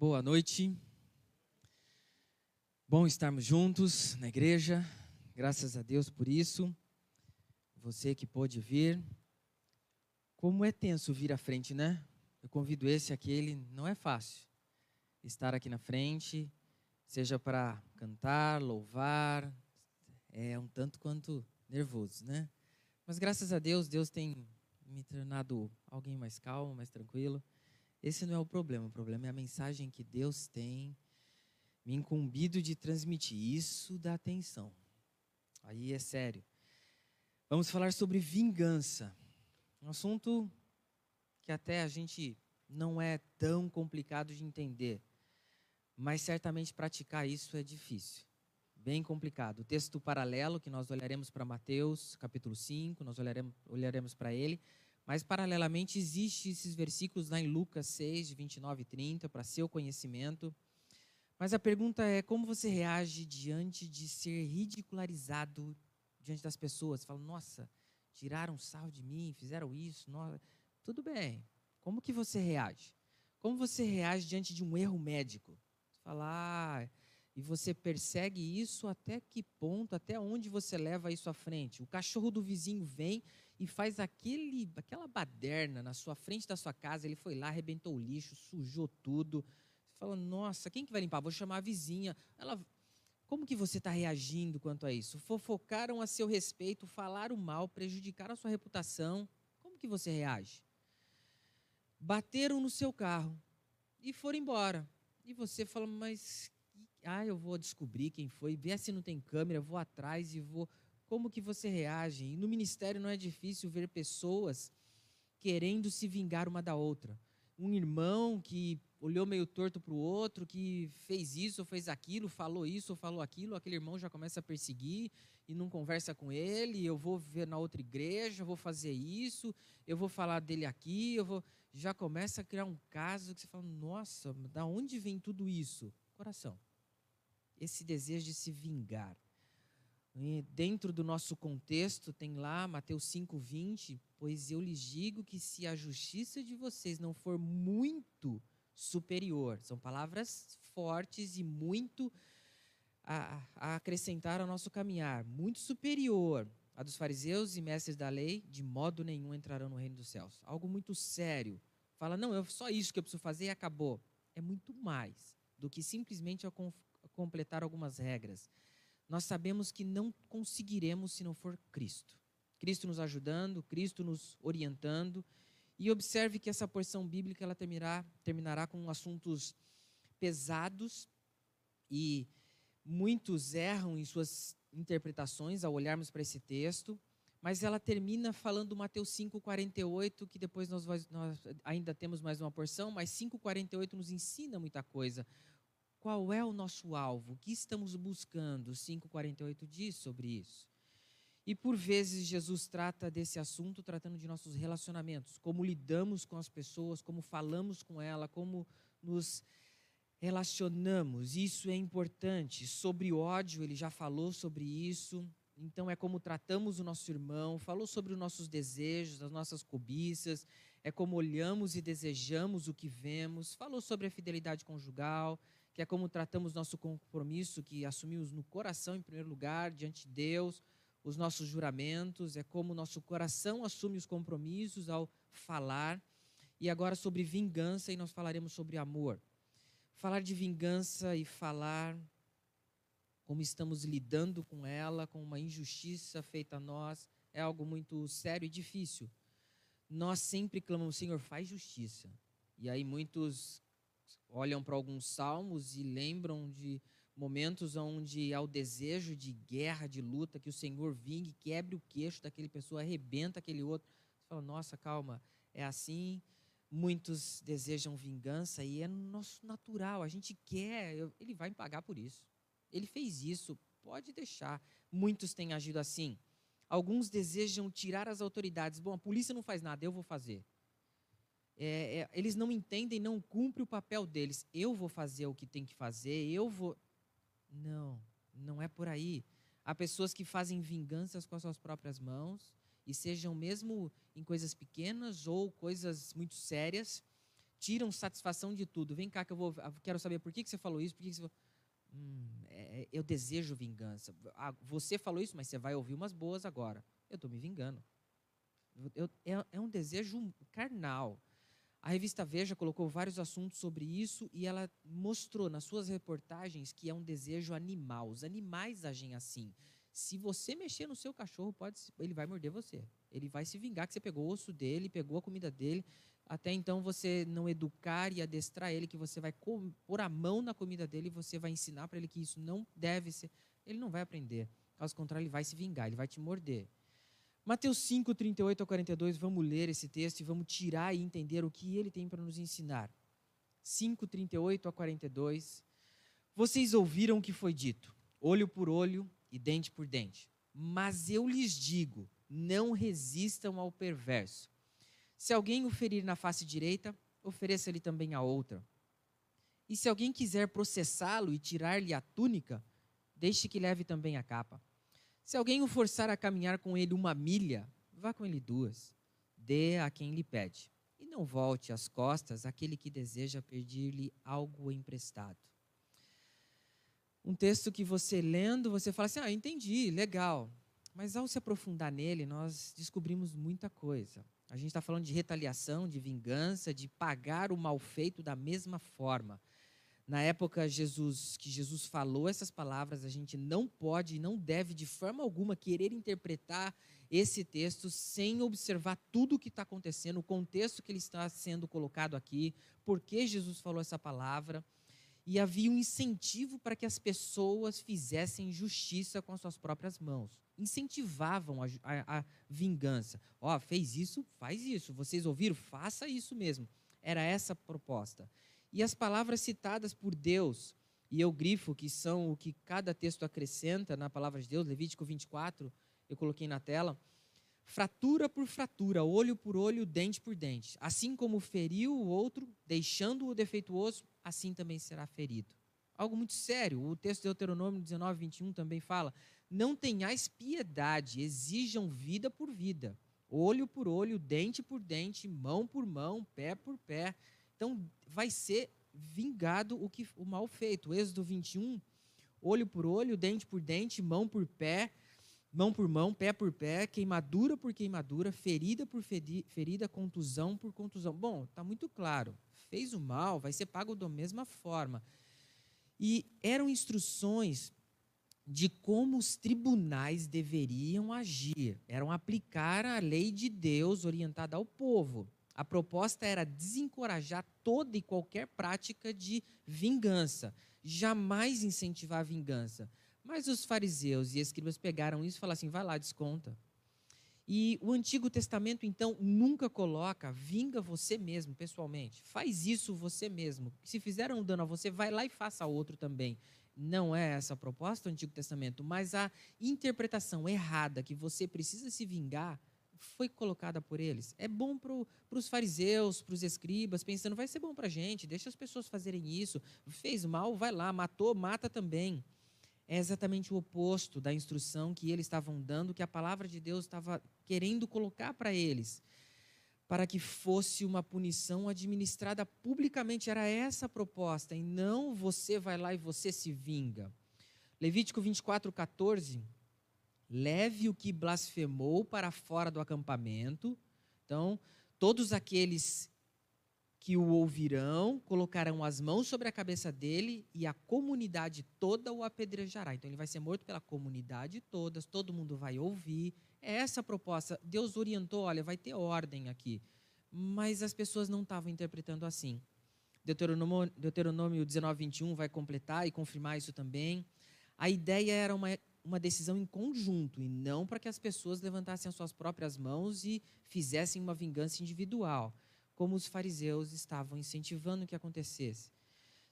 Boa noite. Bom estarmos juntos na igreja. Graças a Deus por isso. Você que pôde vir. Como é tenso vir à frente, né? Eu convido esse aquele, não é fácil estar aqui na frente, seja para cantar, louvar, é um tanto quanto nervoso, né? Mas graças a Deus, Deus tem me tornado alguém mais calmo, mais tranquilo. Esse não é o problema, o problema é a mensagem que Deus tem me incumbido de transmitir. Isso dá atenção. Aí é sério. Vamos falar sobre vingança. Um assunto que até a gente não é tão complicado de entender, mas certamente praticar isso é difícil. Bem complicado. O texto paralelo que nós olharemos para Mateus, capítulo 5, nós olharemos, olharemos para ele, mas, paralelamente, existem esses versículos lá em Lucas 6, de 29 e 30, para seu conhecimento. Mas a pergunta é: como você reage diante de ser ridicularizado diante das pessoas? Você fala, nossa, tiraram sarro de mim, fizeram isso. Nossa. Tudo bem. Como que você reage? Como você reage diante de um erro médico? Você fala, ah, e você persegue isso até que ponto, até onde você leva isso à frente? O cachorro do vizinho vem e faz aquele, aquela baderna na sua frente da sua casa, ele foi lá, arrebentou o lixo, sujou tudo. Você fala, nossa, quem que vai limpar? Vou chamar a vizinha. Ela, como que você está reagindo quanto a isso? Fofocaram a seu respeito, falaram mal, prejudicaram a sua reputação. Como que você reage? Bateram no seu carro e foram embora. E você fala, mas ah, eu vou descobrir quem foi, ver se não tem câmera, vou atrás e vou como que você reage? E no ministério não é difícil ver pessoas querendo se vingar uma da outra. Um irmão que olhou meio torto para o outro, que fez isso ou fez aquilo, falou isso ou falou aquilo, aquele irmão já começa a perseguir e não conversa com ele. Eu vou ver na outra igreja, vou fazer isso, eu vou falar dele aqui, eu vou. Já começa a criar um caso que você fala: nossa, da onde vem tudo isso? Coração. Esse desejo de se vingar. Dentro do nosso contexto, tem lá Mateus 5,20: Pois eu lhes digo que se a justiça de vocês não for muito superior, são palavras fortes e muito a, a acrescentar ao nosso caminhar, muito superior a dos fariseus e mestres da lei, de modo nenhum entrarão no reino dos céus. Algo muito sério. Fala, não, é só isso que eu preciso fazer e acabou. É muito mais do que simplesmente completar algumas regras nós sabemos que não conseguiremos se não for Cristo. Cristo nos ajudando, Cristo nos orientando. E observe que essa porção bíblica ela terminará, terminará com assuntos pesados e muitos erram em suas interpretações ao olharmos para esse texto, mas ela termina falando Mateus 5:48, que depois nós, nós ainda temos mais uma porção, mas 5:48 nos ensina muita coisa. Qual é o nosso alvo? O que estamos buscando? 5,48 diz sobre isso. E por vezes Jesus trata desse assunto tratando de nossos relacionamentos, como lidamos com as pessoas, como falamos com ela, como nos relacionamos. Isso é importante. Sobre ódio, ele já falou sobre isso. Então é como tratamos o nosso irmão, falou sobre os nossos desejos, as nossas cobiças, é como olhamos e desejamos o que vemos, falou sobre a fidelidade conjugal, que é como tratamos nosso compromisso, que assumimos no coração em primeiro lugar, diante de Deus, os nossos juramentos, é como nosso coração assume os compromissos ao falar. E agora sobre vingança, e nós falaremos sobre amor. Falar de vingança e falar como estamos lidando com ela, com uma injustiça feita a nós, é algo muito sério e difícil. Nós sempre clamamos, Senhor, faz justiça. E aí muitos olham para alguns salmos e lembram de momentos onde há o desejo de guerra, de luta, que o Senhor vingue, quebre o queixo daquele pessoa, arrebenta aquele outro. Você fala, nossa, calma, é assim. Muitos desejam vingança e é nosso natural, a gente quer, ele vai pagar por isso. Ele fez isso, pode deixar. Muitos têm agido assim. Alguns desejam tirar as autoridades. Bom, a polícia não faz nada, eu vou fazer é, é, eles não entendem, não cumprem o papel deles. Eu vou fazer o que tem que fazer, eu vou. Não, não é por aí. Há pessoas que fazem vinganças com as suas próprias mãos, e sejam mesmo em coisas pequenas ou coisas muito sérias, tiram satisfação de tudo. Vem cá que eu vou, quero saber por que, que você falou isso, por que, que você falou... Hum, é, eu desejo vingança. Ah, você falou isso, mas você vai ouvir umas boas agora. Eu estou me vingando. Eu, é, é um desejo carnal. A revista Veja colocou vários assuntos sobre isso e ela mostrou nas suas reportagens que é um desejo animal. Os animais agem assim. Se você mexer no seu cachorro, pode, ele vai morder você. Ele vai se vingar que você pegou o osso dele, pegou a comida dele. Até então você não educar e adestrar ele, que você vai pôr a mão na comida dele e você vai ensinar para ele que isso não deve ser. Ele não vai aprender. Caso contrário, ele vai se vingar, ele vai te morder. Mateus 5, 38 a 42, vamos ler esse texto e vamos tirar e entender o que ele tem para nos ensinar. 5, 38 a 42. Vocês ouviram o que foi dito: olho por olho e dente por dente. Mas eu lhes digo: não resistam ao perverso. Se alguém o ferir na face direita, ofereça-lhe também a outra. E se alguém quiser processá-lo e tirar-lhe a túnica, deixe que leve também a capa. Se alguém o forçar a caminhar com ele uma milha, vá com ele duas. Dê a quem lhe pede. E não volte as costas àquele que deseja pedir-lhe algo emprestado. Um texto que você lendo, você fala assim: ah, entendi, legal. Mas ao se aprofundar nele, nós descobrimos muita coisa. A gente está falando de retaliação, de vingança, de pagar o mal feito da mesma forma na época Jesus, que Jesus falou essas palavras, a gente não pode e não deve de forma alguma querer interpretar esse texto sem observar tudo o que está acontecendo, o contexto que ele está sendo colocado aqui, por que Jesus falou essa palavra. E havia um incentivo para que as pessoas fizessem justiça com as suas próprias mãos. Incentivavam a, a, a vingança. Ó, oh, fez isso, faz isso. Vocês ouviram? Faça isso mesmo. Era essa a proposta. E as palavras citadas por Deus, e eu grifo que são o que cada texto acrescenta na palavra de Deus, Levítico 24, eu coloquei na tela. Fratura por fratura, olho por olho, dente por dente. Assim como feriu o outro, deixando-o defeituoso, assim também será ferido. Algo muito sério. O texto de Deuteronômio 19, 21 também fala: Não tenhais piedade, exijam vida por vida, olho por olho, dente por dente, mão por mão, pé por pé então vai ser vingado o que o mal feito. Êxodo 21, olho por olho, dente por dente, mão por pé, mão por mão, pé por pé, queimadura por queimadura, ferida por ferida, contusão por contusão. Bom, está muito claro. Fez o mal, vai ser pago da mesma forma. E eram instruções de como os tribunais deveriam agir. Eram aplicar a lei de Deus orientada ao povo. A proposta era desencorajar toda e qualquer prática de vingança, jamais incentivar a vingança. Mas os fariseus e escribas pegaram isso e falaram assim: vai lá, desconta. E o Antigo Testamento, então, nunca coloca, vinga você mesmo, pessoalmente. Faz isso você mesmo. Se fizeram um dano a você, vai lá e faça outro também. Não é essa a proposta do Antigo Testamento, mas a interpretação errada que você precisa se vingar foi colocada por eles. É bom para os fariseus, para os escribas, pensando, vai ser bom para a gente, deixa as pessoas fazerem isso. Fez mal, vai lá, matou, mata também. É exatamente o oposto da instrução que eles estavam dando, que a palavra de Deus estava querendo colocar para eles, para que fosse uma punição administrada publicamente. Era essa a proposta, e não você vai lá e você se vinga. Levítico 24, 14 leve o que blasfemou para fora do acampamento. Então, todos aqueles que o ouvirão colocarão as mãos sobre a cabeça dele e a comunidade toda o apedrejará. Então, ele vai ser morto pela comunidade toda, todo mundo vai ouvir. É essa a proposta. Deus orientou: olha, vai ter ordem aqui. Mas as pessoas não estavam interpretando assim. Deuteronômio, Deuteronômio 19, 21 vai completar e confirmar isso também. A ideia era uma uma decisão em conjunto e não para que as pessoas levantassem as suas próprias mãos e fizessem uma vingança individual, como os fariseus estavam incentivando que acontecesse.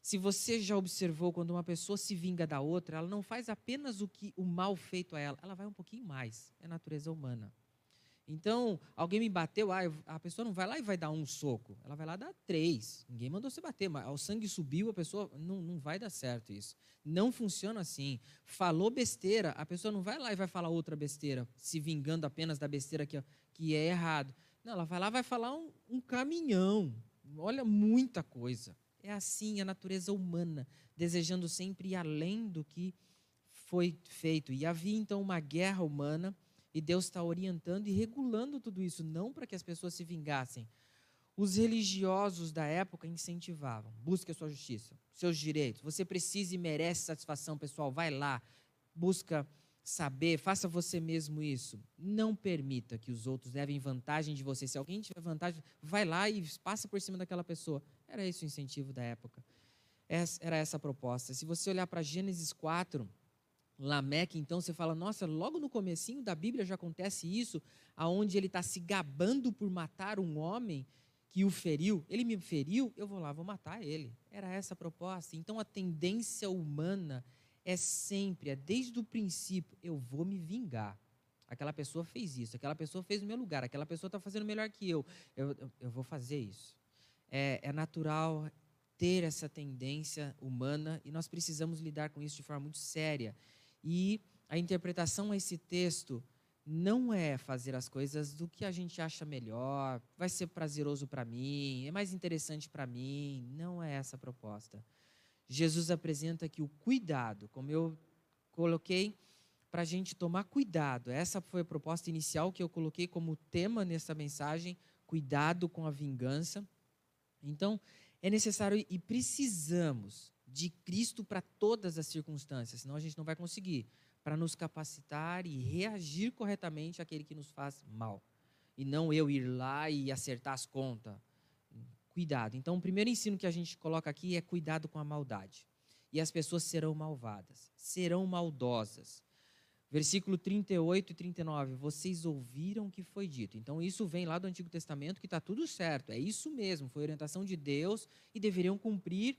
Se você já observou quando uma pessoa se vinga da outra, ela não faz apenas o que o mal feito a ela, ela vai um pouquinho mais. É natureza humana. Então, alguém me bateu, ah, a pessoa não vai lá e vai dar um soco, ela vai lá dar três. Ninguém mandou você bater, mas o sangue subiu, a pessoa não, não vai dar certo isso. Não funciona assim. Falou besteira, a pessoa não vai lá e vai falar outra besteira, se vingando apenas da besteira que, que é errado. Não, ela vai lá vai falar um, um caminhão. olha muita coisa. É assim a natureza humana, desejando sempre ir além do que foi feito. E havia então uma guerra humana, e Deus está orientando e regulando tudo isso, não para que as pessoas se vingassem. Os religiosos da época incentivavam: busque a sua justiça, seus direitos. Você precisa e merece satisfação pessoal, vai lá, busca saber, faça você mesmo isso. Não permita que os outros levem vantagem de você. Se alguém tiver vantagem, vai lá e passa por cima daquela pessoa. Era esse o incentivo da época. Era essa a proposta. Se você olhar para Gênesis 4, Lameque, então você fala, nossa, logo no comecinho da Bíblia já acontece isso, aonde ele está se gabando por matar um homem que o feriu. Ele me feriu, eu vou lá, vou matar ele. Era essa a proposta. Então a tendência humana é sempre, é desde o princípio, eu vou me vingar. Aquela pessoa fez isso, aquela pessoa fez no meu lugar, aquela pessoa está fazendo melhor que eu. Eu, eu, eu vou fazer isso. É, é natural ter essa tendência humana e nós precisamos lidar com isso de forma muito séria. E a interpretação a esse texto não é fazer as coisas do que a gente acha melhor, vai ser prazeroso para mim, é mais interessante para mim. Não é essa a proposta. Jesus apresenta aqui o cuidado, como eu coloquei, para a gente tomar cuidado. Essa foi a proposta inicial que eu coloquei como tema nessa mensagem: cuidado com a vingança. Então, é necessário e precisamos de Cristo para todas as circunstâncias, senão a gente não vai conseguir, para nos capacitar e reagir corretamente àquele que nos faz mal. E não eu ir lá e acertar as contas. Cuidado. Então, o primeiro ensino que a gente coloca aqui é cuidado com a maldade. E as pessoas serão malvadas, serão maldosas. Versículo 38 e 39, vocês ouviram o que foi dito. Então, isso vem lá do Antigo Testamento, que está tudo certo, é isso mesmo, foi orientação de Deus e deveriam cumprir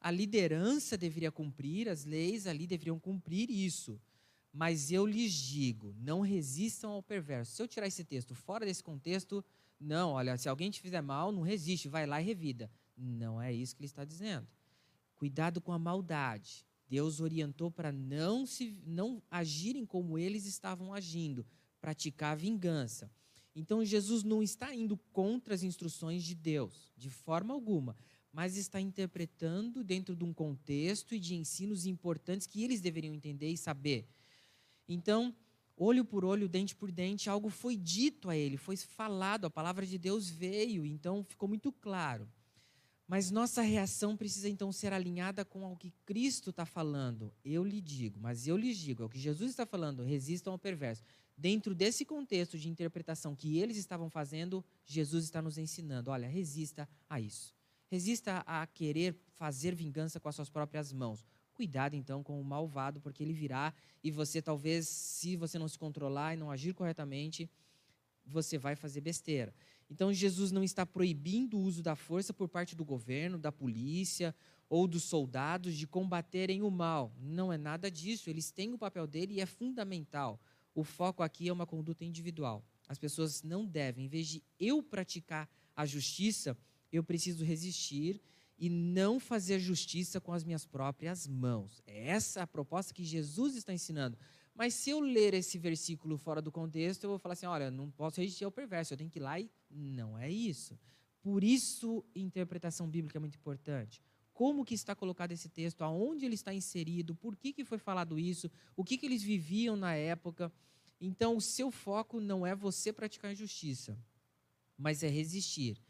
a liderança deveria cumprir, as leis ali deveriam cumprir isso. Mas eu lhes digo, não resistam ao perverso. Se eu tirar esse texto fora desse contexto, não, olha, se alguém te fizer mal, não resiste, vai lá e revida. Não é isso que ele está dizendo. Cuidado com a maldade. Deus orientou para não se não agirem como eles estavam agindo, praticar vingança. Então Jesus não está indo contra as instruções de Deus, de forma alguma mas está interpretando dentro de um contexto e de ensinos importantes que eles deveriam entender e saber. Então, olho por olho, dente por dente, algo foi dito a ele, foi falado, a palavra de Deus veio, então ficou muito claro. Mas nossa reação precisa então ser alinhada com o que Cristo está falando. Eu lhe digo, mas eu lhes digo, é o que Jesus está falando, resistam ao perverso. Dentro desse contexto de interpretação que eles estavam fazendo, Jesus está nos ensinando: olha, resista a isso. Resista a querer fazer vingança com as suas próprias mãos. Cuidado então com o malvado, porque ele virá e você talvez, se você não se controlar e não agir corretamente, você vai fazer besteira. Então Jesus não está proibindo o uso da força por parte do governo, da polícia ou dos soldados de combaterem o mal. Não é nada disso. Eles têm o papel dele e é fundamental. O foco aqui é uma conduta individual. As pessoas não devem, em vez de eu praticar a justiça, eu preciso resistir e não fazer justiça com as minhas próprias mãos. É essa a proposta que Jesus está ensinando. Mas se eu ler esse versículo fora do contexto, eu vou falar assim: olha, não posso resistir ao perverso, eu tenho que ir lá e. Não é isso. Por isso, interpretação bíblica é muito importante. Como que está colocado esse texto, aonde ele está inserido, por que, que foi falado isso, o que, que eles viviam na época. Então, o seu foco não é você praticar injustiça, mas é resistir.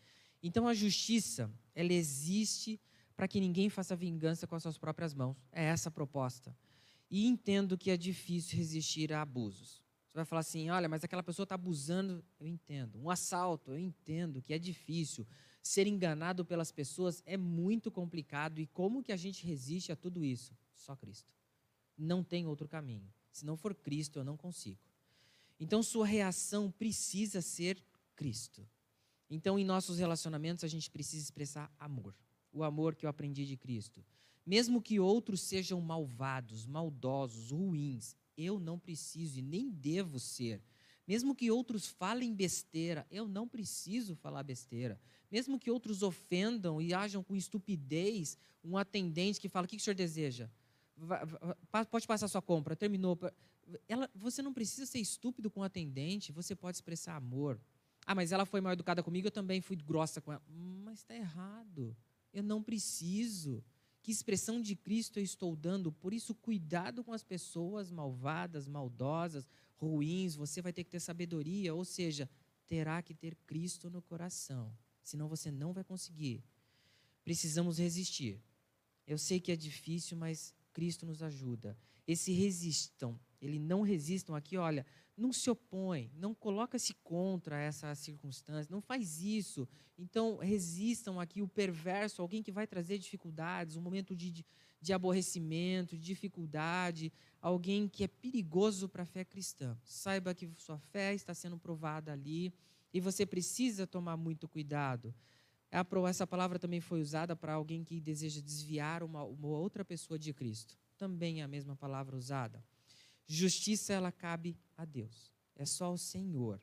Então a justiça, ela existe para que ninguém faça vingança com as suas próprias mãos. É essa a proposta. E entendo que é difícil resistir a abusos. Você vai falar assim: olha, mas aquela pessoa está abusando. Eu entendo. Um assalto, eu entendo que é difícil. Ser enganado pelas pessoas é muito complicado. E como que a gente resiste a tudo isso? Só Cristo. Não tem outro caminho. Se não for Cristo, eu não consigo. Então, sua reação precisa ser Cristo. Então, em nossos relacionamentos, a gente precisa expressar amor. O amor que eu aprendi de Cristo. Mesmo que outros sejam malvados, maldosos, ruins, eu não preciso e nem devo ser. Mesmo que outros falem besteira, eu não preciso falar besteira. Mesmo que outros ofendam e ajam com estupidez, um atendente que fala: O que o senhor deseja? Pode passar sua compra, terminou. Ela, você não precisa ser estúpido com o atendente, você pode expressar amor. Ah, mas ela foi mal educada comigo, eu também fui grossa com ela. Mas está errado. Eu não preciso. Que expressão de Cristo eu estou dando? Por isso, cuidado com as pessoas malvadas, maldosas, ruins. Você vai ter que ter sabedoria, ou seja, terá que ter Cristo no coração. Senão você não vai conseguir. Precisamos resistir. Eu sei que é difícil, mas Cristo nos ajuda. Esse resistam, ele não resistam aqui, olha, não se opõe, não coloca-se contra essa circunstância, não faz isso. Então, resistam aqui o perverso, alguém que vai trazer dificuldades, um momento de, de, aborrecimento, de dificuldade, alguém que é perigoso para a fé cristã. Saiba que sua fé está sendo provada ali e você precisa tomar muito cuidado. Essa palavra também foi usada para alguém que deseja desviar uma, uma outra pessoa de Cristo. Também é a mesma palavra usada. Justiça, ela cabe a Deus. É só ao Senhor.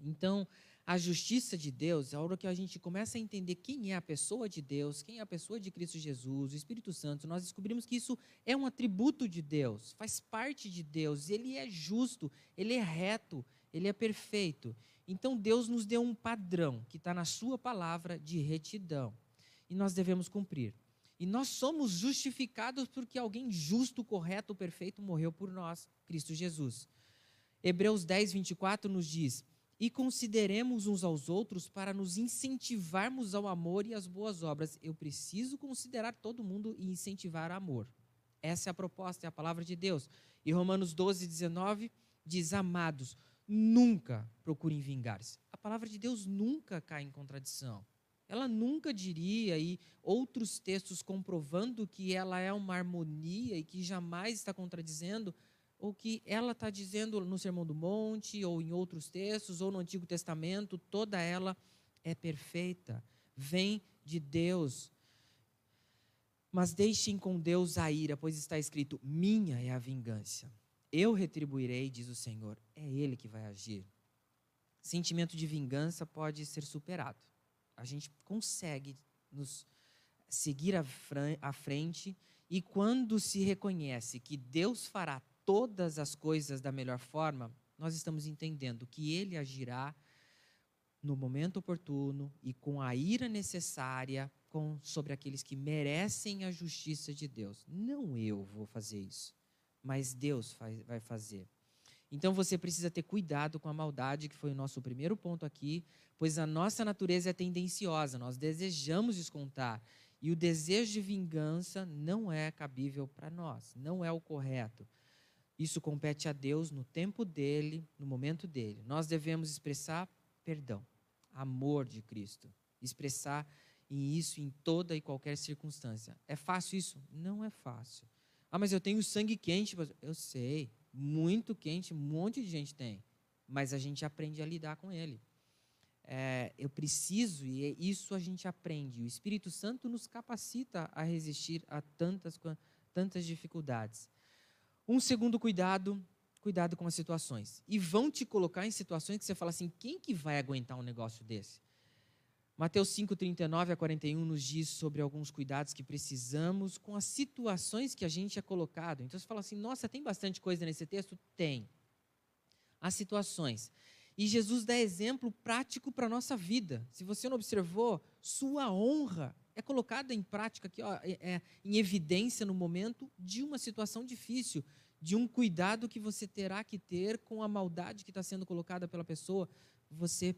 Então, a justiça de Deus, a hora que a gente começa a entender quem é a pessoa de Deus, quem é a pessoa de Cristo Jesus, o Espírito Santo, nós descobrimos que isso é um atributo de Deus, faz parte de Deus, ele é justo, ele é reto, ele é perfeito. Então Deus nos deu um padrão que está na Sua palavra de retidão e nós devemos cumprir. E nós somos justificados porque alguém justo, correto, perfeito morreu por nós, Cristo Jesus. Hebreus 10, 24 nos diz: E consideremos uns aos outros para nos incentivarmos ao amor e às boas obras. Eu preciso considerar todo mundo e incentivar amor. Essa é a proposta, é a palavra de Deus. E Romanos 12, 19 diz: Amados, nunca procurem vingar-se. A palavra de Deus nunca cai em contradição ela nunca diria, e outros textos comprovando que ela é uma harmonia e que jamais está contradizendo, ou que ela está dizendo no Sermão do Monte, ou em outros textos, ou no Antigo Testamento, toda ela é perfeita, vem de Deus. Mas deixem com Deus a ira, pois está escrito: Minha é a vingança. Eu retribuirei, diz o Senhor. É Ele que vai agir. Sentimento de vingança pode ser superado a gente consegue nos seguir à frente e quando se reconhece que Deus fará todas as coisas da melhor forma, nós estamos entendendo que Ele agirá no momento oportuno e com a ira necessária com, sobre aqueles que merecem a justiça de Deus. Não eu vou fazer isso, mas Deus faz, vai fazer. Então você precisa ter cuidado com a maldade, que foi o nosso primeiro ponto aqui, pois a nossa natureza é tendenciosa, nós desejamos descontar. E o desejo de vingança não é cabível para nós, não é o correto. Isso compete a Deus no tempo dele, no momento dele. Nós devemos expressar perdão, amor de Cristo, expressar isso em toda e qualquer circunstância. É fácil isso? Não é fácil. Ah, mas eu tenho sangue quente. Eu sei, muito quente, um monte de gente tem, mas a gente aprende a lidar com ele. É, eu preciso, e é isso a gente aprende. O Espírito Santo nos capacita a resistir a tantas, tantas dificuldades. Um segundo cuidado, cuidado com as situações. E vão te colocar em situações que você fala assim: quem que vai aguentar um negócio desse? Mateus 5, 39 a 41 nos diz sobre alguns cuidados que precisamos com as situações que a gente é colocado. Então você fala assim: nossa, tem bastante coisa nesse texto? Tem. As situações. E Jesus dá exemplo prático para a nossa vida. Se você não observou, sua honra é colocada em prática aqui, ó, é, é, em evidência no momento de uma situação difícil, de um cuidado que você terá que ter com a maldade que está sendo colocada pela pessoa. Você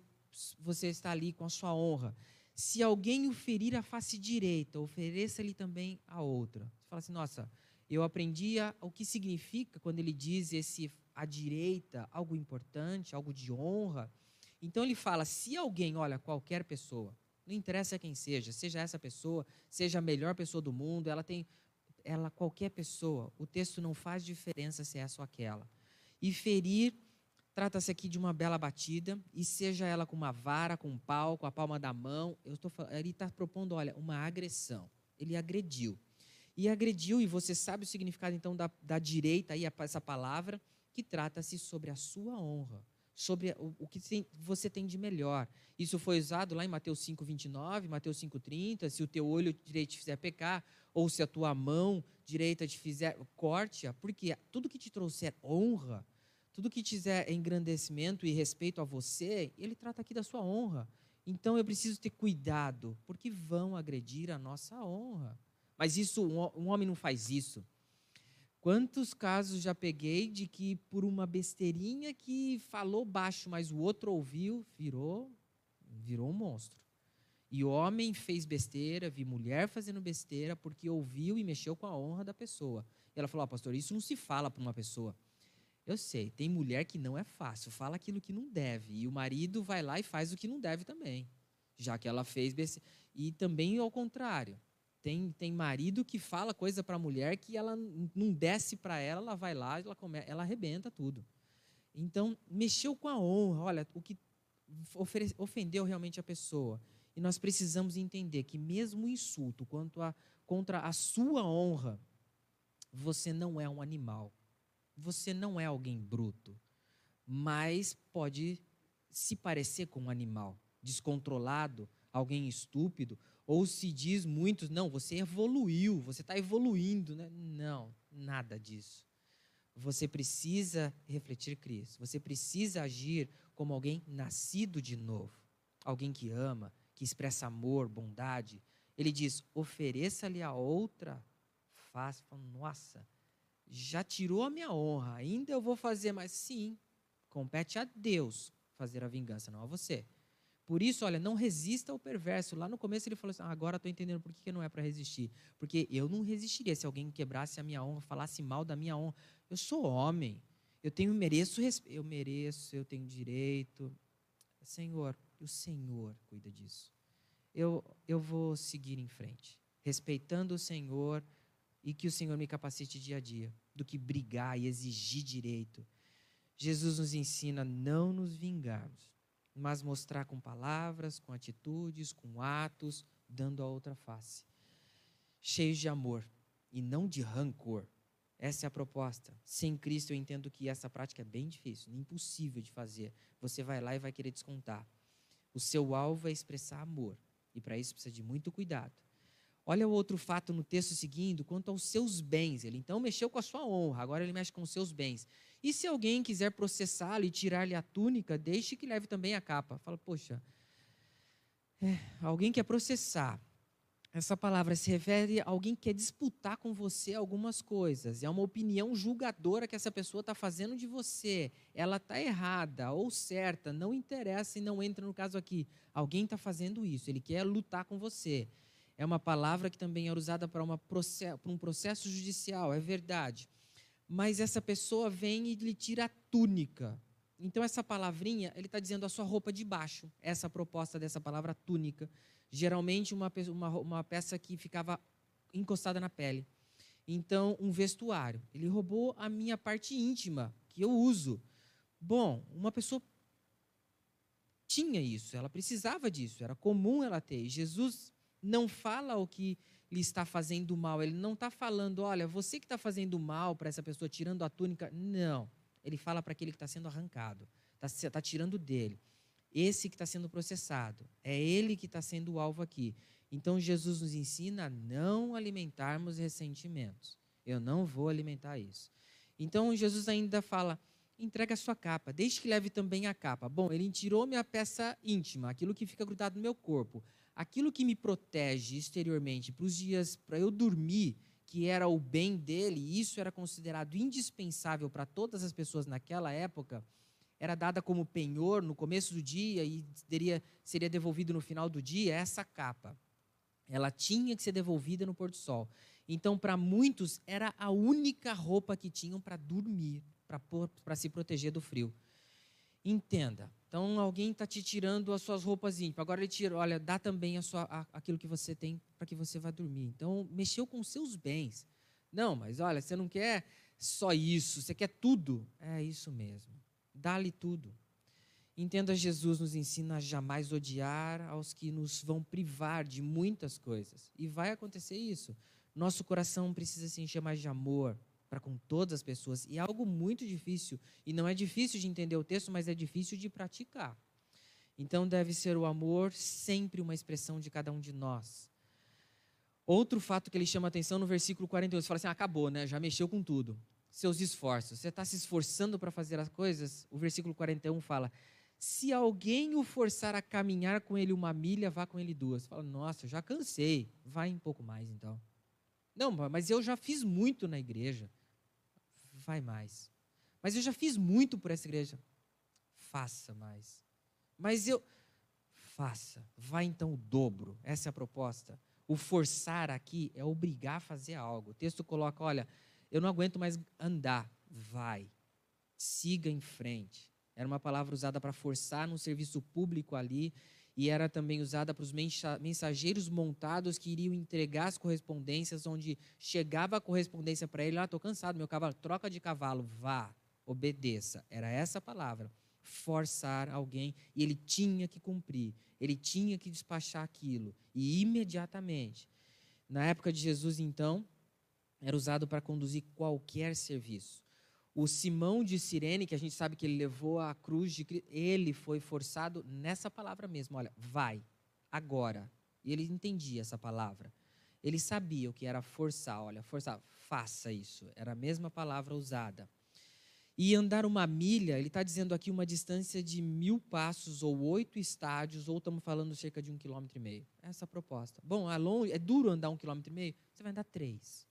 você está ali com a sua honra. Se alguém o ferir a face direita, ofereça-lhe também a outra. Você fala assim, nossa, eu aprendi o que significa quando ele diz esse à direita, algo importante, algo de honra. Então ele fala, se alguém, olha, qualquer pessoa, não interessa quem seja, seja essa pessoa, seja a melhor pessoa do mundo, ela tem, ela qualquer pessoa, o texto não faz diferença se é essa ou aquela. E ferir Trata-se aqui de uma bela batida, e seja ela com uma vara, com um pau, com a palma da mão, eu tô, ele está propondo, olha, uma agressão. Ele agrediu. E agrediu, e você sabe o significado então da, da direita, aí, essa palavra, que trata-se sobre a sua honra, sobre o, o que tem, você tem de melhor. Isso foi usado lá em Mateus 5, 29, Mateus 5, 30, se o teu olho direito te fizer pecar, ou se a tua mão direita te fizer, corte-a, porque tudo que te trouxer honra, tudo que tiver engrandecimento e respeito a você, ele trata aqui da sua honra. Então eu preciso ter cuidado, porque vão agredir a nossa honra. Mas isso, um homem não faz isso. Quantos casos já peguei de que por uma besteirinha que falou baixo, mas o outro ouviu, virou, virou um monstro. E homem fez besteira, vi mulher fazendo besteira porque ouviu e mexeu com a honra da pessoa. E ela falou: oh, pastor, isso não se fala para uma pessoa. Eu sei, tem mulher que não é fácil, fala aquilo que não deve. E o marido vai lá e faz o que não deve também, já que ela fez. E também ao contrário. Tem, tem marido que fala coisa para a mulher que ela não desce para ela, ela vai lá, ela, come, ela arrebenta tudo. Então, mexeu com a honra, olha, o que ofendeu realmente a pessoa. E nós precisamos entender que mesmo o insulto quanto a, contra a sua honra, você não é um animal. Você não é alguém bruto. Mas pode se parecer com um animal descontrolado, alguém estúpido, ou se diz muitos, não, você evoluiu, você está evoluindo. Né? Não, nada disso. Você precisa refletir Cristo. Você precisa agir como alguém nascido de novo. Alguém que ama, que expressa amor, bondade. Ele diz: ofereça-lhe a outra face. Nossa, já tirou a minha honra, ainda eu vou fazer mais. Sim, compete a Deus fazer a vingança, não a você. Por isso, olha, não resista ao perverso. Lá no começo ele falou assim: ah, agora estou entendendo por que não é para resistir. Porque eu não resistiria se alguém quebrasse a minha honra, falasse mal da minha honra. Eu sou homem. Eu tenho mereço eu mereço, eu tenho direito. Senhor, o Senhor cuida disso. Eu eu vou seguir em frente, respeitando o Senhor e que o Senhor me capacite dia a dia, do que brigar e exigir direito. Jesus nos ensina a não nos vingarmos mas mostrar com palavras, com atitudes, com atos, dando a outra face. Cheios de amor e não de rancor. Essa é a proposta. Sem Cristo, eu entendo que essa prática é bem difícil, impossível de fazer. Você vai lá e vai querer descontar. O seu alvo é expressar amor, e para isso precisa de muito cuidado. Olha o outro fato no texto seguinte, quanto aos seus bens. Ele então mexeu com a sua honra, agora ele mexe com os seus bens. E se alguém quiser processá-lo e tirar-lhe a túnica, deixe que leve também a capa. Fala, poxa, é, alguém quer processar. Essa palavra se refere a alguém que quer disputar com você algumas coisas. É uma opinião julgadora que essa pessoa está fazendo de você. Ela está errada ou certa, não interessa e não entra no caso aqui. Alguém está fazendo isso, ele quer lutar com você é uma palavra que também é usada para, uma para um processo judicial, é verdade. Mas essa pessoa vem e lhe tira a túnica. Então, essa palavrinha, ele está dizendo a sua roupa de baixo. Essa proposta dessa palavra túnica. Geralmente, uma, uma, uma peça que ficava encostada na pele. Então, um vestuário. Ele roubou a minha parte íntima, que eu uso. Bom, uma pessoa tinha isso, ela precisava disso, era comum ela ter. Jesus não fala o que lhe está fazendo mal. Ele não está falando, olha, você que está fazendo mal para essa pessoa, tirando a túnica. Não. Ele fala para aquele que está sendo arrancado, está tá tirando dele. Esse que está sendo processado. É ele que está sendo o alvo aqui. Então Jesus nos ensina a não alimentarmos ressentimentos. Eu não vou alimentar isso. Então Jesus ainda fala: entrega a sua capa, deixe que leve também a capa. Bom, ele tirou minha peça íntima, aquilo que fica grudado no meu corpo aquilo que me protege exteriormente para os dias para eu dormir, que era o bem dele, e isso era considerado indispensável para todas as pessoas naquela época, era dada como penhor no começo do dia e seria devolvido no final do dia, essa capa. Ela tinha que ser devolvida no pôr do sol. Então, para muitos, era a única roupa que tinham para dormir, para se proteger do frio. Entenda, então alguém está te tirando as suas roupas íntimas. Agora ele tira, olha, dá também a sua, a, aquilo que você tem para que você vá dormir. Então mexeu com seus bens. Não, mas olha, você não quer só isso, você quer tudo. É isso mesmo. Dá-lhe tudo. Entenda, Jesus nos ensina a jamais odiar aos que nos vão privar de muitas coisas. E vai acontecer isso. Nosso coração precisa se encher mais de amor, para com todas as pessoas. E é algo muito difícil. E não é difícil de entender o texto, mas é difícil de praticar. Então deve ser o amor sempre uma expressão de cada um de nós. Outro fato que ele chama atenção no versículo 42, fala assim: ah, acabou, né? Já mexeu com tudo. seus esforços. Você está se esforçando para fazer as coisas? O versículo 41 fala: se alguém o forçar a caminhar com ele uma milha, vá com ele duas. Fala, nossa, já cansei. Vai um pouco mais então. Não, mas eu já fiz muito na igreja. Vai mais. Mas eu já fiz muito por essa igreja. Faça mais. Mas eu. Faça. Vai então o dobro. Essa é a proposta. O forçar aqui é obrigar a fazer algo. O texto coloca: olha, eu não aguento mais andar. Vai. Siga em frente. Era uma palavra usada para forçar no serviço público ali e era também usada para os mensageiros montados que iriam entregar as correspondências, onde chegava a correspondência para ele, ah, estou cansado, meu cavalo, troca de cavalo, vá, obedeça. Era essa a palavra, forçar alguém, e ele tinha que cumprir, ele tinha que despachar aquilo, e imediatamente. Na época de Jesus, então, era usado para conduzir qualquer serviço. O Simão de Sirene, que a gente sabe que ele levou a cruz de Cristo, ele foi forçado nessa palavra mesmo. Olha, vai, agora. E ele entendia essa palavra. Ele sabia o que era forçar. Olha, forçar, faça isso. Era a mesma palavra usada. E andar uma milha, ele está dizendo aqui uma distância de mil passos ou oito estádios, ou estamos falando cerca de um quilômetro e meio. Essa é a proposta. Bom, é, longe, é duro andar um quilômetro e meio? Você vai andar três.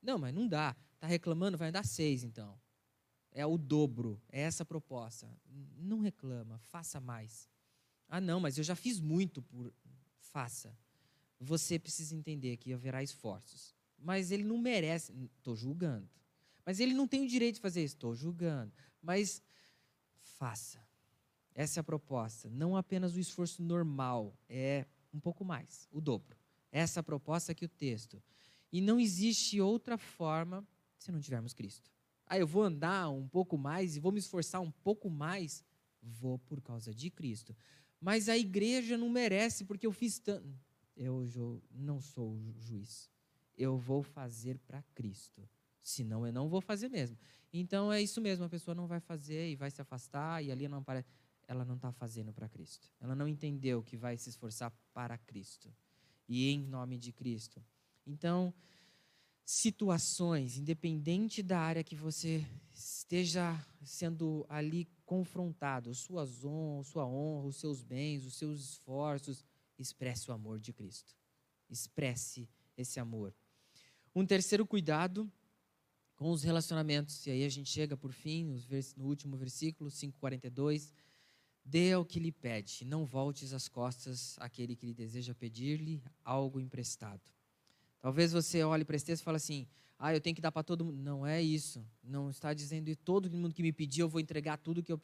Não, mas não dá. Está reclamando? Vai andar seis, então é o dobro, é essa a proposta. Não reclama, faça mais. Ah, não, mas eu já fiz muito por. Faça. Você precisa entender que haverá esforços. Mas ele não merece. Estou julgando. Mas ele não tem o direito de fazer isso. Estou julgando. Mas faça. Essa é a proposta. Não apenas o esforço normal, é um pouco mais, o dobro. Essa é a proposta aqui o texto. E não existe outra forma se não tivermos Cristo. Ah, eu vou andar um pouco mais e vou me esforçar um pouco mais. Vou por causa de Cristo. Mas a igreja não merece porque eu fiz tanto. Eu não sou juiz. Eu vou fazer para Cristo. Senão eu não vou fazer mesmo. Então é isso mesmo, a pessoa não vai fazer e vai se afastar e ali não aparece. Ela não está fazendo para Cristo. Ela não entendeu que vai se esforçar para Cristo. E em nome de Cristo. Então, situações, independente da área que você esteja sendo ali confrontado, suas honra, sua honra, os seus bens, os seus esforços, expresse o amor de Cristo. Expresse esse amor. Um terceiro cuidado com os relacionamentos, e aí a gente chega por fim, no último versículo, 5,42. Dê ao que lhe pede, não voltes as costas àquele que lhe deseja pedir-lhe algo emprestado. Talvez você olhe para esse texto e fale assim: ah, eu tenho que dar para todo mundo. Não é isso. Não está dizendo que todo mundo que me pedir eu vou entregar tudo que eu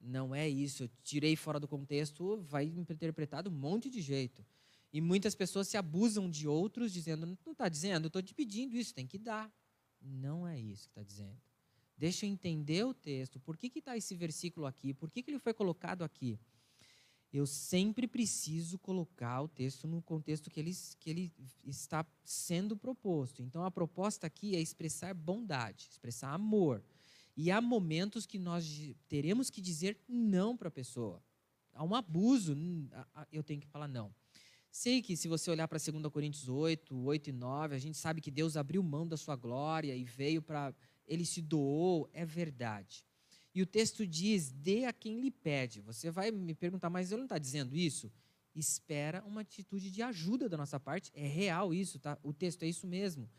Não é isso. Eu tirei fora do contexto, vai interpretado um monte de jeito. E muitas pessoas se abusam de outros dizendo: não está dizendo, eu estou te pedindo isso, tem que dar. Não é isso que está dizendo. Deixa eu entender o texto. Por que está esse versículo aqui? Por que, que ele foi colocado aqui? Eu sempre preciso colocar o texto no contexto que ele, que ele está sendo proposto. Então, a proposta aqui é expressar bondade, expressar amor. E há momentos que nós teremos que dizer não para a pessoa. Há um abuso, eu tenho que falar não. Sei que se você olhar para 2 Coríntios 8, 8 e 9, a gente sabe que Deus abriu mão da sua glória e veio para. Ele se doou, é verdade. E o texto diz: dê a quem lhe pede. Você vai me perguntar, mas ele não está dizendo isso? Espera uma atitude de ajuda da nossa parte. É real isso, tá? O texto é isso mesmo.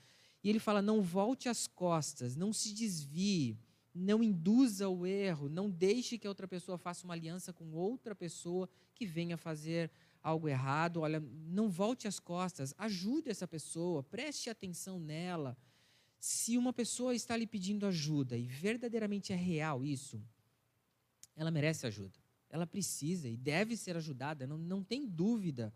E ele fala: não volte as costas, não se desvie, não induza o erro, não deixe que a outra pessoa faça uma aliança com outra pessoa que venha fazer algo errado. Olha, não volte as costas, ajude essa pessoa, preste atenção nela se uma pessoa está lhe pedindo ajuda e verdadeiramente é real isso, ela merece ajuda. Ela precisa e deve ser ajudada, não, não tem dúvida.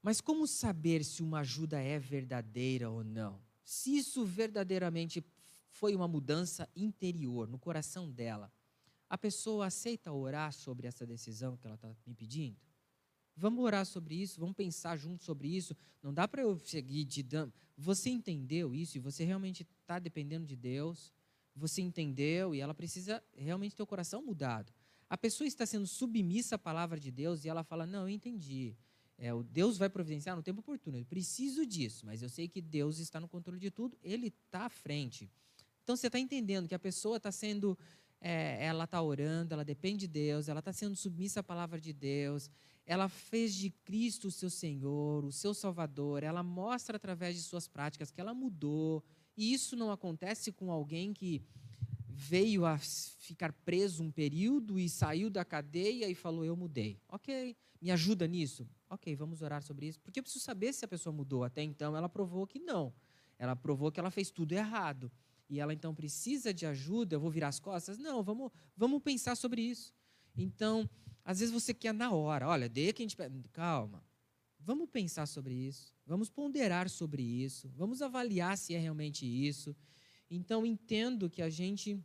Mas como saber se uma ajuda é verdadeira ou não? Se isso verdadeiramente foi uma mudança interior, no coração dela, a pessoa aceita orar sobre essa decisão que ela está me pedindo? Vamos orar sobre isso, vamos pensar junto sobre isso. Não dá para eu seguir de dando. Você entendeu isso e você realmente está dependendo de Deus. Você entendeu e ela precisa realmente ter o coração mudado. A pessoa está sendo submissa à palavra de Deus e ela fala: Não, eu entendi. É, o Deus vai providenciar no tempo oportuno. Eu preciso disso, mas eu sei que Deus está no controle de tudo. Ele está à frente. Então você está entendendo que a pessoa está sendo, é, ela está orando, ela depende de Deus, ela está sendo submissa à palavra de Deus, ela fez de Cristo o seu Senhor, o seu Salvador, ela mostra através de suas práticas que ela mudou. E isso não acontece com alguém que veio a ficar preso um período e saiu da cadeia e falou: Eu mudei. Ok, me ajuda nisso? Ok, vamos orar sobre isso. Porque eu preciso saber se a pessoa mudou. Até então, ela provou que não. Ela provou que ela fez tudo errado. E ela então precisa de ajuda. Eu vou virar as costas? Não, vamos, vamos pensar sobre isso. Então, às vezes você quer na hora: Olha, dê que a gente. Calma. Vamos pensar sobre isso. Vamos ponderar sobre isso. Vamos avaliar se é realmente isso. Então, entendo que a gente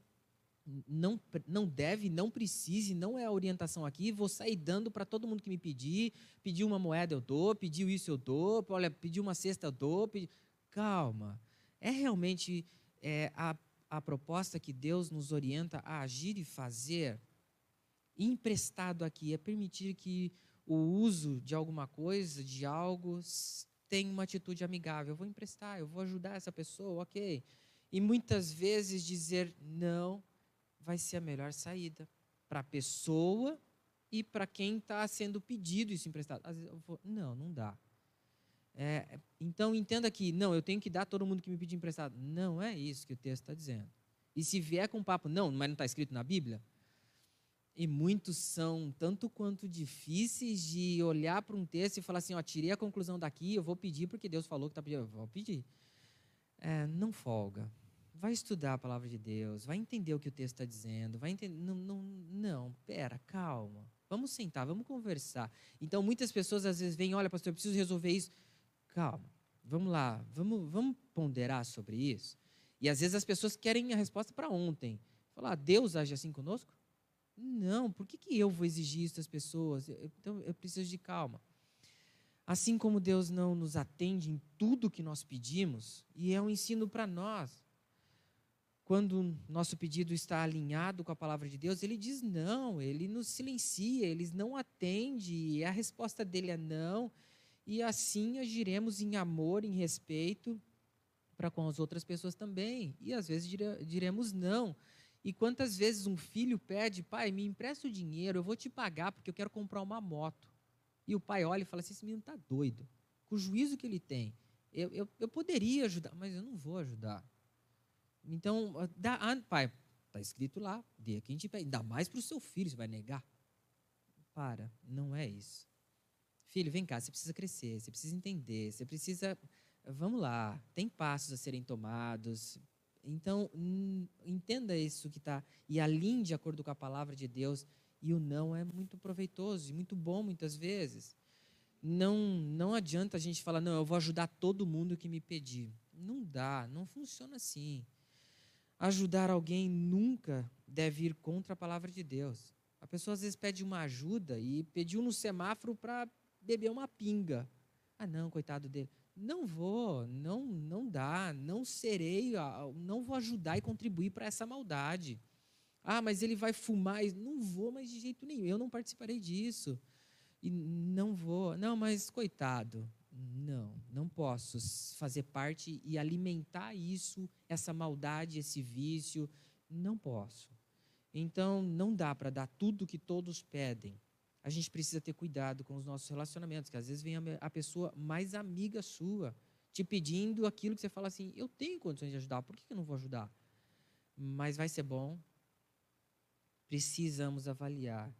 não, não deve, não precise, não é a orientação aqui, vou sair dando para todo mundo que me pedir, pedir uma moeda eu dou, pediu isso eu dou, olha, pediu uma cesta eu dou. Pedi... Calma, é realmente é, a, a proposta que Deus nos orienta a agir e fazer? Emprestado aqui é permitir que o uso de alguma coisa, de algo, tenha uma atitude amigável. Eu vou emprestar, eu vou ajudar essa pessoa, ok. E muitas vezes dizer não vai ser a melhor saída para a pessoa e para quem está sendo pedido isso emprestado. Às vezes eu vou, não, não dá. É, então entenda que, não, eu tenho que dar a todo mundo que me pedir emprestado. Não é isso que o texto está dizendo. E se vier com papo, não, mas não está escrito na Bíblia? E muitos são tanto quanto difíceis de olhar para um texto e falar assim, ó, tirei a conclusão daqui, eu vou pedir porque Deus falou que está pedindo, eu vou pedir. É, não folga vai estudar a palavra de Deus, vai entender o que o texto está dizendo, vai entender. Não, não, não, pera, calma. Vamos sentar, vamos conversar. Então, muitas pessoas às vezes vêm, olha, pastor, eu preciso resolver isso. Calma, vamos lá, vamos, vamos ponderar sobre isso. E às vezes as pessoas querem a resposta para ontem. Falar, Deus age assim conosco? Não, por que, que eu vou exigir isso das pessoas? Então, eu preciso de calma. Assim como Deus não nos atende em tudo que nós pedimos, e é um ensino para nós quando nosso pedido está alinhado com a palavra de Deus, ele diz não, ele nos silencia, ele não atende, e a resposta dele é não, e assim agiremos em amor, em respeito para com as outras pessoas também, e às vezes diremos não. E quantas vezes um filho pede, pai, me empresta o dinheiro, eu vou te pagar porque eu quero comprar uma moto. E o pai olha e fala assim: esse menino está doido, com o juízo que ele tem. Eu, eu, eu poderia ajudar, mas eu não vou ajudar. Então, ah, dá, ah, pai, está escrito lá, dê quem te pede. Ainda mais para o seu filho, você vai negar? Para, não é isso. Filho, vem cá, você precisa crescer, você precisa entender, você precisa. Vamos lá, tem passos a serem tomados. Então, entenda isso que está. E alinhe de acordo com a palavra de Deus. E o não é muito proveitoso e muito bom muitas vezes. Não, não adianta a gente falar, não, eu vou ajudar todo mundo que me pedir. Não dá, não funciona assim. Ajudar alguém nunca deve ir contra a palavra de Deus. A pessoa às vezes pede uma ajuda e pediu no semáforo para beber uma pinga. Ah, não, coitado dele. Não vou, não, não dá, não serei, não vou ajudar e contribuir para essa maldade. Ah, mas ele vai fumar. Não vou, mas de jeito nenhum. Eu não participarei disso. E não vou. Não, mas coitado. Não, não posso fazer parte e alimentar isso, essa maldade, esse vício. Não posso. Então, não dá para dar tudo que todos pedem. A gente precisa ter cuidado com os nossos relacionamentos, que às vezes vem a pessoa mais amiga sua te pedindo aquilo que você fala assim: eu tenho condições de ajudar, por que eu não vou ajudar? Mas vai ser bom. Precisamos avaliar.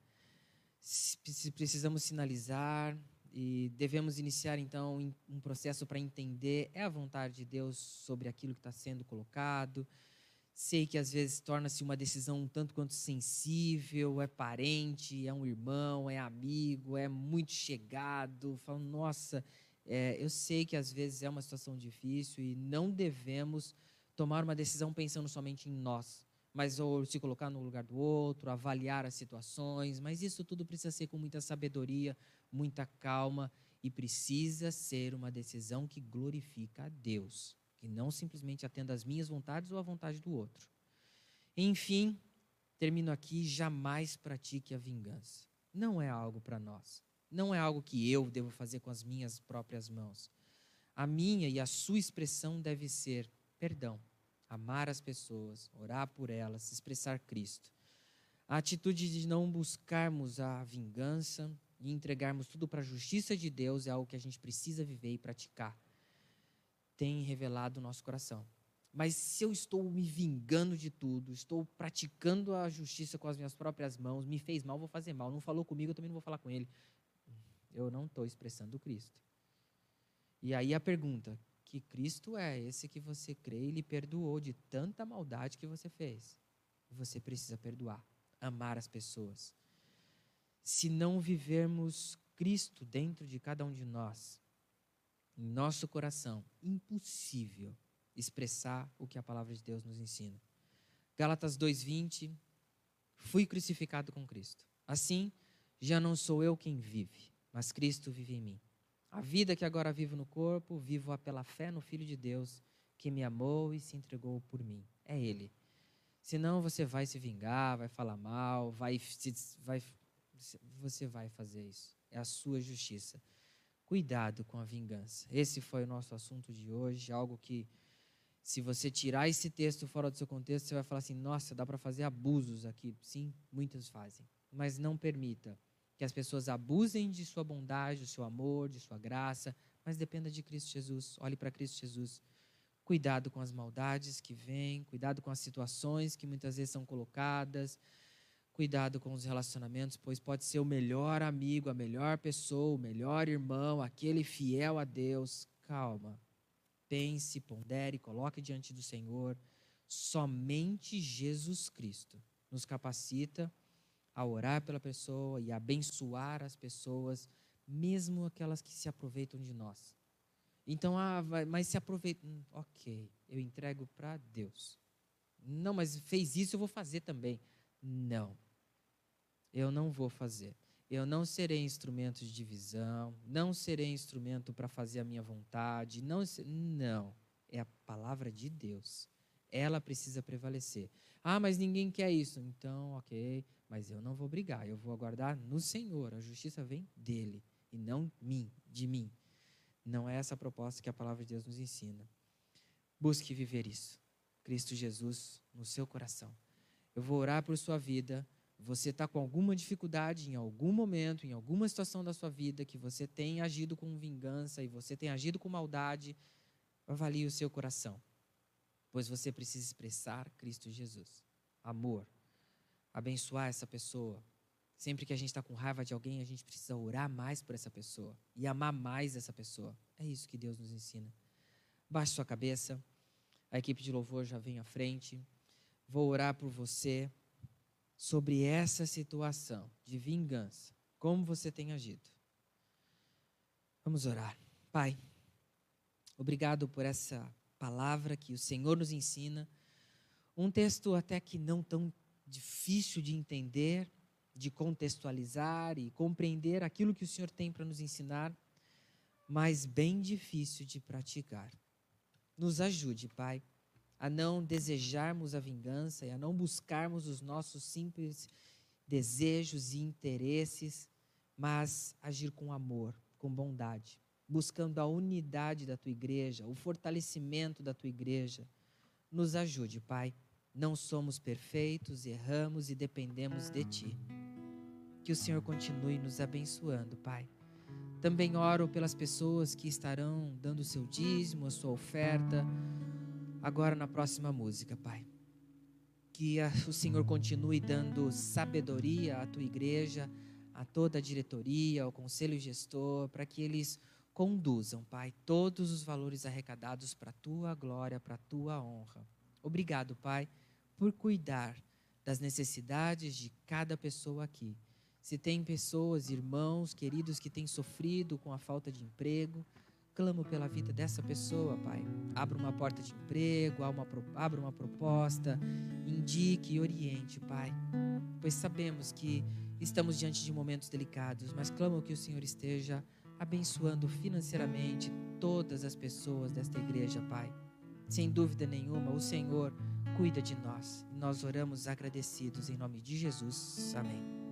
Precisamos sinalizar, e devemos iniciar então um processo para entender é a vontade de Deus sobre aquilo que está sendo colocado. Sei que às vezes torna-se uma decisão um tanto quanto sensível, é parente, é um irmão, é amigo, é muito chegado. Falo, nossa, é, eu sei que às vezes é uma situação difícil e não devemos tomar uma decisão pensando somente em nós, mas ou se colocar no lugar do outro, avaliar as situações, mas isso tudo precisa ser com muita sabedoria, muita calma e precisa ser uma decisão que glorifica a Deus, que não simplesmente atenda às minhas vontades ou à vontade do outro. Enfim, termino aqui: jamais pratique a vingança. Não é algo para nós. Não é algo que eu devo fazer com as minhas próprias mãos. A minha e a sua expressão deve ser perdão, amar as pessoas, orar por elas, expressar Cristo. A atitude de não buscarmos a vingança e entregarmos tudo para a justiça de Deus é algo que a gente precisa viver e praticar. Tem revelado o nosso coração. Mas se eu estou me vingando de tudo, estou praticando a justiça com as minhas próprias mãos, me fez mal, vou fazer mal. Não falou comigo, eu também não vou falar com ele. Eu não estou expressando Cristo. E aí a pergunta: que Cristo é esse que você crê e lhe perdoou de tanta maldade que você fez? Você precisa perdoar, amar as pessoas. Se não vivermos Cristo dentro de cada um de nós, em nosso coração, impossível expressar o que a palavra de Deus nos ensina. Gálatas 2:20 Fui crucificado com Cristo. Assim, já não sou eu quem vive, mas Cristo vive em mim. A vida que agora vivo no corpo, vivo-a pela fé no Filho de Deus, que me amou e se entregou por mim. É Ele. Senão você vai se vingar, vai falar mal, vai, vai, você vai fazer isso. É a sua justiça. Cuidado com a vingança. Esse foi o nosso assunto de hoje, algo que se você tirar esse texto fora do seu contexto, você vai falar assim: nossa, dá para fazer abusos aqui. Sim, muitos fazem. Mas não permita que as pessoas abusem de sua bondade, do seu amor, de sua graça, mas dependa de Cristo Jesus. Olhe para Cristo Jesus. Cuidado com as maldades que vêm, cuidado com as situações que muitas vezes são colocadas, cuidado com os relacionamentos, pois pode ser o melhor amigo, a melhor pessoa, o melhor irmão, aquele fiel a Deus. Calma pense, pondere, coloque diante do Senhor. Somente Jesus Cristo nos capacita a orar pela pessoa e abençoar as pessoas, mesmo aquelas que se aproveitam de nós. Então, ah, mas se aproveita. Hum, ok, eu entrego para Deus. Não, mas fez isso, eu vou fazer também. Não, eu não vou fazer. Eu não serei instrumento de divisão, não serei instrumento para fazer a minha vontade, não, não, é a palavra de Deus. Ela precisa prevalecer. Ah, mas ninguém quer isso. Então, OK, mas eu não vou brigar, eu vou aguardar no Senhor. A justiça vem dele e não mim, de mim. Não é essa a proposta que a palavra de Deus nos ensina. Busque viver isso. Cristo Jesus no seu coração. Eu vou orar por sua vida você está com alguma dificuldade em algum momento, em alguma situação da sua vida, que você tem agido com vingança e você tem agido com maldade, avalie o seu coração. Pois você precisa expressar Cristo Jesus. Amor. Abençoar essa pessoa. Sempre que a gente está com raiva de alguém, a gente precisa orar mais por essa pessoa e amar mais essa pessoa. É isso que Deus nos ensina. Baixe sua cabeça. A equipe de louvor já vem à frente. Vou orar por você sobre essa situação de vingança. Como você tem agido? Vamos orar. Pai, obrigado por essa palavra que o Senhor nos ensina. Um texto até que não tão difícil de entender, de contextualizar e compreender aquilo que o Senhor tem para nos ensinar, mas bem difícil de praticar. Nos ajude, Pai, a não desejarmos a vingança e a não buscarmos os nossos simples desejos e interesses, mas agir com amor, com bondade, buscando a unidade da tua igreja, o fortalecimento da tua igreja. Nos ajude, Pai. Não somos perfeitos, erramos e dependemos de ti. Que o Senhor continue nos abençoando, Pai. Também oro pelas pessoas que estarão dando o seu dízimo, a sua oferta agora na próxima música, Pai. Que a, o Senhor continue dando sabedoria à tua igreja, a toda a diretoria, ao conselho gestor, para que eles conduzam, Pai, todos os valores arrecadados para a tua glória, para a tua honra. Obrigado, Pai, por cuidar das necessidades de cada pessoa aqui. Se tem pessoas, irmãos, queridos que têm sofrido com a falta de emprego, clamo pela vida dessa pessoa, Pai. Abra uma porta de emprego, abra uma proposta, indique e oriente, Pai. Pois sabemos que estamos diante de momentos delicados, mas clamo que o Senhor esteja abençoando financeiramente todas as pessoas desta igreja, Pai. Sem dúvida nenhuma, o Senhor cuida de nós. Nós oramos agradecidos em nome de Jesus. Amém.